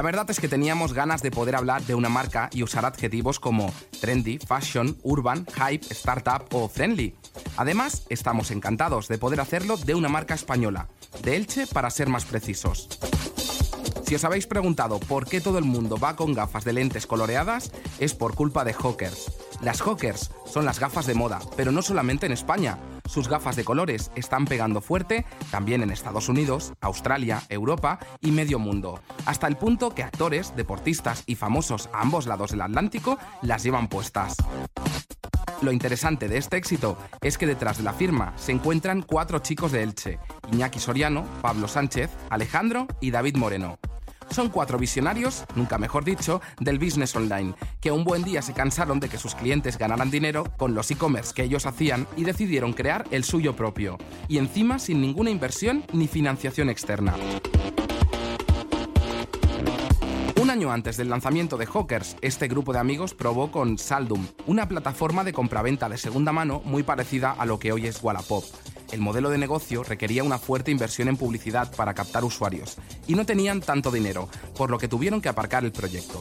La verdad es que teníamos ganas de poder hablar de una marca y usar adjetivos como trendy, fashion, urban, hype, startup o friendly. Además, estamos encantados de poder hacerlo de una marca española, de Elche para ser más precisos. Si os habéis preguntado por qué todo el mundo va con gafas de lentes coloreadas, es por culpa de Hawkers. Las Hawkers son las gafas de moda, pero no solamente en España. Sus gafas de colores están pegando fuerte también en Estados Unidos, Australia, Europa y medio mundo, hasta el punto que actores, deportistas y famosos a ambos lados del Atlántico las llevan puestas. Lo interesante de este éxito es que detrás de la firma se encuentran cuatro chicos de Elche, Iñaki Soriano, Pablo Sánchez, Alejandro y David Moreno. Son cuatro visionarios, nunca mejor dicho, del business online, que un buen día se cansaron de que sus clientes ganaran dinero con los e-commerce que ellos hacían y decidieron crear el suyo propio, y encima sin ninguna inversión ni financiación externa. Un año antes del lanzamiento de Hawkers, este grupo de amigos probó con Saldum, una plataforma de compraventa de segunda mano muy parecida a lo que hoy es Wallapop. El modelo de negocio requería una fuerte inversión en publicidad para captar usuarios, y no tenían tanto dinero, por lo que tuvieron que aparcar el proyecto.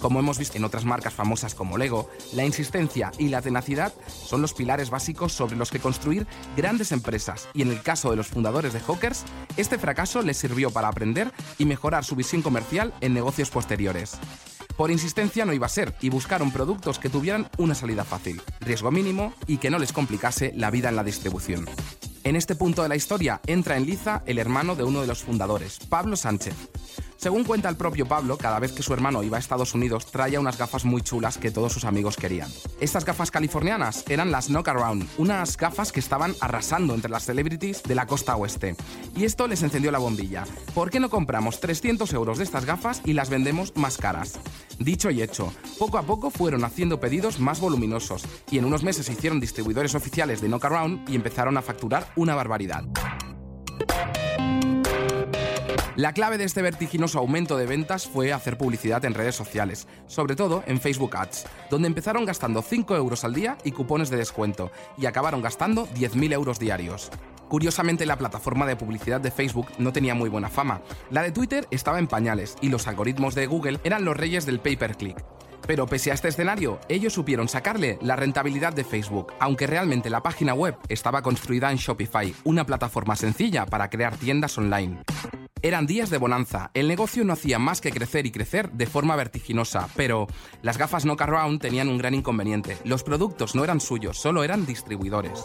Como hemos visto en otras marcas famosas como Lego, la insistencia y la tenacidad son los pilares básicos sobre los que construir grandes empresas y en el caso de los fundadores de Hawkers, este fracaso les sirvió para aprender y mejorar su visión comercial en negocios posteriores. Por insistencia no iba a ser y buscaron productos que tuvieran una salida fácil, riesgo mínimo y que no les complicase la vida en la distribución. En este punto de la historia entra en liza el hermano de uno de los fundadores, Pablo Sánchez. Según cuenta el propio Pablo, cada vez que su hermano iba a Estados Unidos traía unas gafas muy chulas que todos sus amigos querían. Estas gafas californianas eran las Knock Around, unas gafas que estaban arrasando entre las celebrities de la costa oeste. Y esto les encendió la bombilla. ¿Por qué no compramos 300 euros de estas gafas y las vendemos más caras? Dicho y hecho, poco a poco fueron haciendo pedidos más voluminosos y en unos meses se hicieron distribuidores oficiales de Knock Around y empezaron a facturar una barbaridad. La clave de este vertiginoso aumento de ventas fue hacer publicidad en redes sociales, sobre todo en Facebook Ads, donde empezaron gastando 5 euros al día y cupones de descuento, y acabaron gastando 10.000 euros diarios. Curiosamente, la plataforma de publicidad de Facebook no tenía muy buena fama. La de Twitter estaba en pañales y los algoritmos de Google eran los reyes del pay-per-click. Pero pese a este escenario, ellos supieron sacarle la rentabilidad de Facebook, aunque realmente la página web estaba construida en Shopify, una plataforma sencilla para crear tiendas online. Eran días de bonanza, el negocio no hacía más que crecer y crecer de forma vertiginosa, pero las gafas Knock Around tenían un gran inconveniente, los productos no eran suyos, solo eran distribuidores.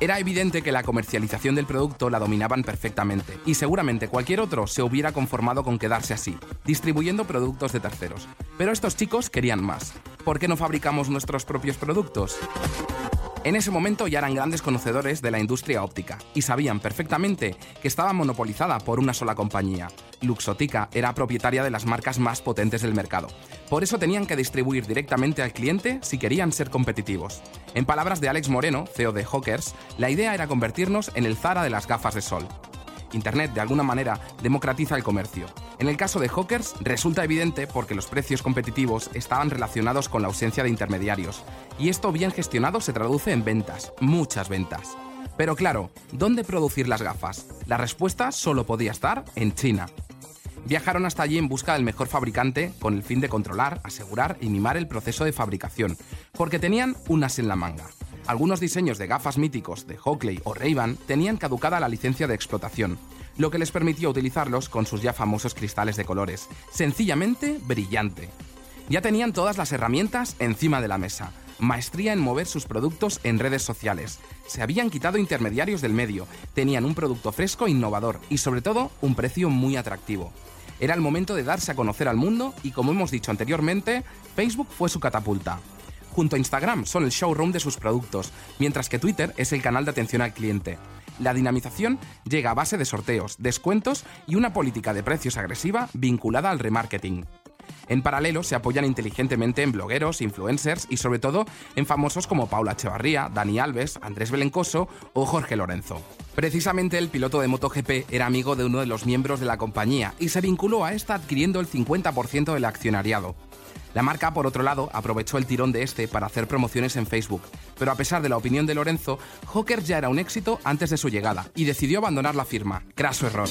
Era evidente que la comercialización del producto la dominaban perfectamente, y seguramente cualquier otro se hubiera conformado con quedarse así, distribuyendo productos de terceros. Pero estos chicos querían más. ¿Por qué no fabricamos nuestros propios productos? En ese momento ya eran grandes conocedores de la industria óptica y sabían perfectamente que estaba monopolizada por una sola compañía. Luxotica era propietaria de las marcas más potentes del mercado. Por eso tenían que distribuir directamente al cliente si querían ser competitivos. En palabras de Alex Moreno, CEO de Hawkers, la idea era convertirnos en el Zara de las gafas de sol. Internet, de alguna manera, democratiza el comercio. En el caso de Hawkers, resulta evidente porque los precios competitivos estaban relacionados con la ausencia de intermediarios, y esto bien gestionado se traduce en ventas, muchas ventas. Pero claro, ¿dónde producir las gafas? La respuesta solo podía estar en China. Viajaron hasta allí en busca del mejor fabricante con el fin de controlar, asegurar y mimar el proceso de fabricación, porque tenían unas en la manga. Algunos diseños de gafas míticos de Hockley o Ray-Ban tenían caducada la licencia de explotación, lo que les permitió utilizarlos con sus ya famosos cristales de colores. Sencillamente brillante. Ya tenían todas las herramientas encima de la mesa. Maestría en mover sus productos en redes sociales. Se habían quitado intermediarios del medio. Tenían un producto fresco, innovador y sobre todo un precio muy atractivo. Era el momento de darse a conocer al mundo y como hemos dicho anteriormente, Facebook fue su catapulta. Junto a Instagram son el showroom de sus productos, mientras que Twitter es el canal de atención al cliente. La dinamización llega a base de sorteos, descuentos y una política de precios agresiva vinculada al remarketing. En paralelo, se apoyan inteligentemente en blogueros, influencers y sobre todo en famosos como Paula Echevarría, Dani Alves, Andrés Belencoso o Jorge Lorenzo. Precisamente el piloto de MotoGP era amigo de uno de los miembros de la compañía y se vinculó a esta adquiriendo el 50% del accionariado. La marca, por otro lado, aprovechó el tirón de este para hacer promociones en Facebook, pero a pesar de la opinión de Lorenzo, Hawker ya era un éxito antes de su llegada y decidió abandonar la firma. Craso error.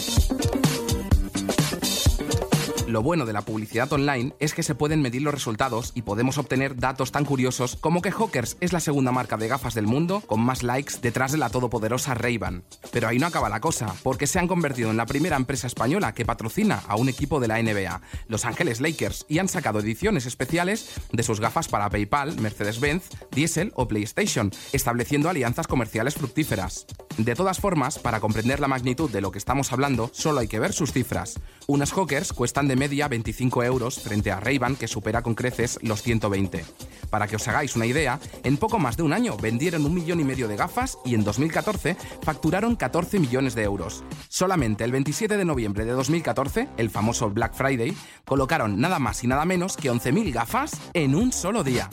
Lo bueno de la publicidad online es que se pueden medir los resultados y podemos obtener datos tan curiosos como que Hawkers es la segunda marca de gafas del mundo con más likes detrás de la todopoderosa Ray-Ban. Pero ahí no acaba la cosa, porque se han convertido en la primera empresa española que patrocina a un equipo de la NBA, Los Ángeles Lakers, y han sacado ediciones especiales de sus gafas para PayPal, Mercedes-Benz, Diesel o PlayStation, estableciendo alianzas comerciales fructíferas. De todas formas, para comprender la magnitud de lo que estamos hablando, solo hay que ver sus cifras. Unas Hawkers cuestan de media 25 euros frente a ray que supera con creces los 120. Para que os hagáis una idea, en poco más de un año vendieron un millón y medio de gafas y en 2014 facturaron 14 millones de euros. Solamente el 27 de noviembre de 2014, el famoso Black Friday, colocaron nada más y nada menos que 11.000 gafas en un solo día.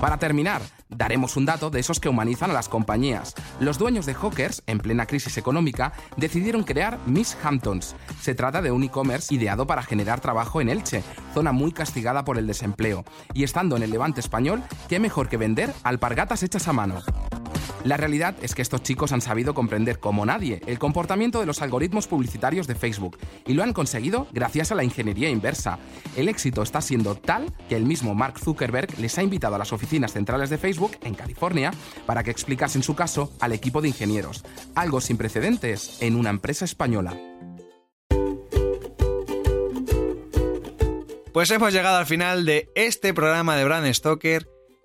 Para terminar, daremos un dato de esos que humanizan a las compañías. Los dueños de Hawkers, en plena crisis económica, decidieron crear Miss Hamptons. Se trata de un e-commerce ideado para generar trabajo en Elche, zona muy castigada por el desempleo. Y estando en el levante español, ¿qué mejor que vender alpargatas hechas a mano? La realidad es que estos chicos han sabido comprender como nadie el comportamiento de los algoritmos publicitarios de Facebook y lo han conseguido gracias a la ingeniería inversa. El éxito está siendo tal que el mismo Mark Zuckerberg les ha invitado a las oficinas centrales de Facebook en California para que explicasen su caso al equipo de ingenieros, algo sin precedentes en una empresa española. Pues hemos llegado al final de este programa de Brand Stoker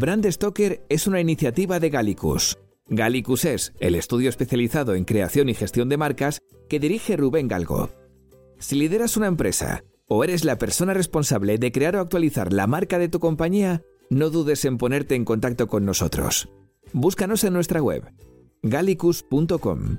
Brand Stoker es una iniciativa de Gallicus. Gallicus es el estudio especializado en creación y gestión de marcas que dirige Rubén Galgo. Si lideras una empresa o eres la persona responsable de crear o actualizar la marca de tu compañía, no dudes en ponerte en contacto con nosotros. Búscanos en nuestra web gallicus.com.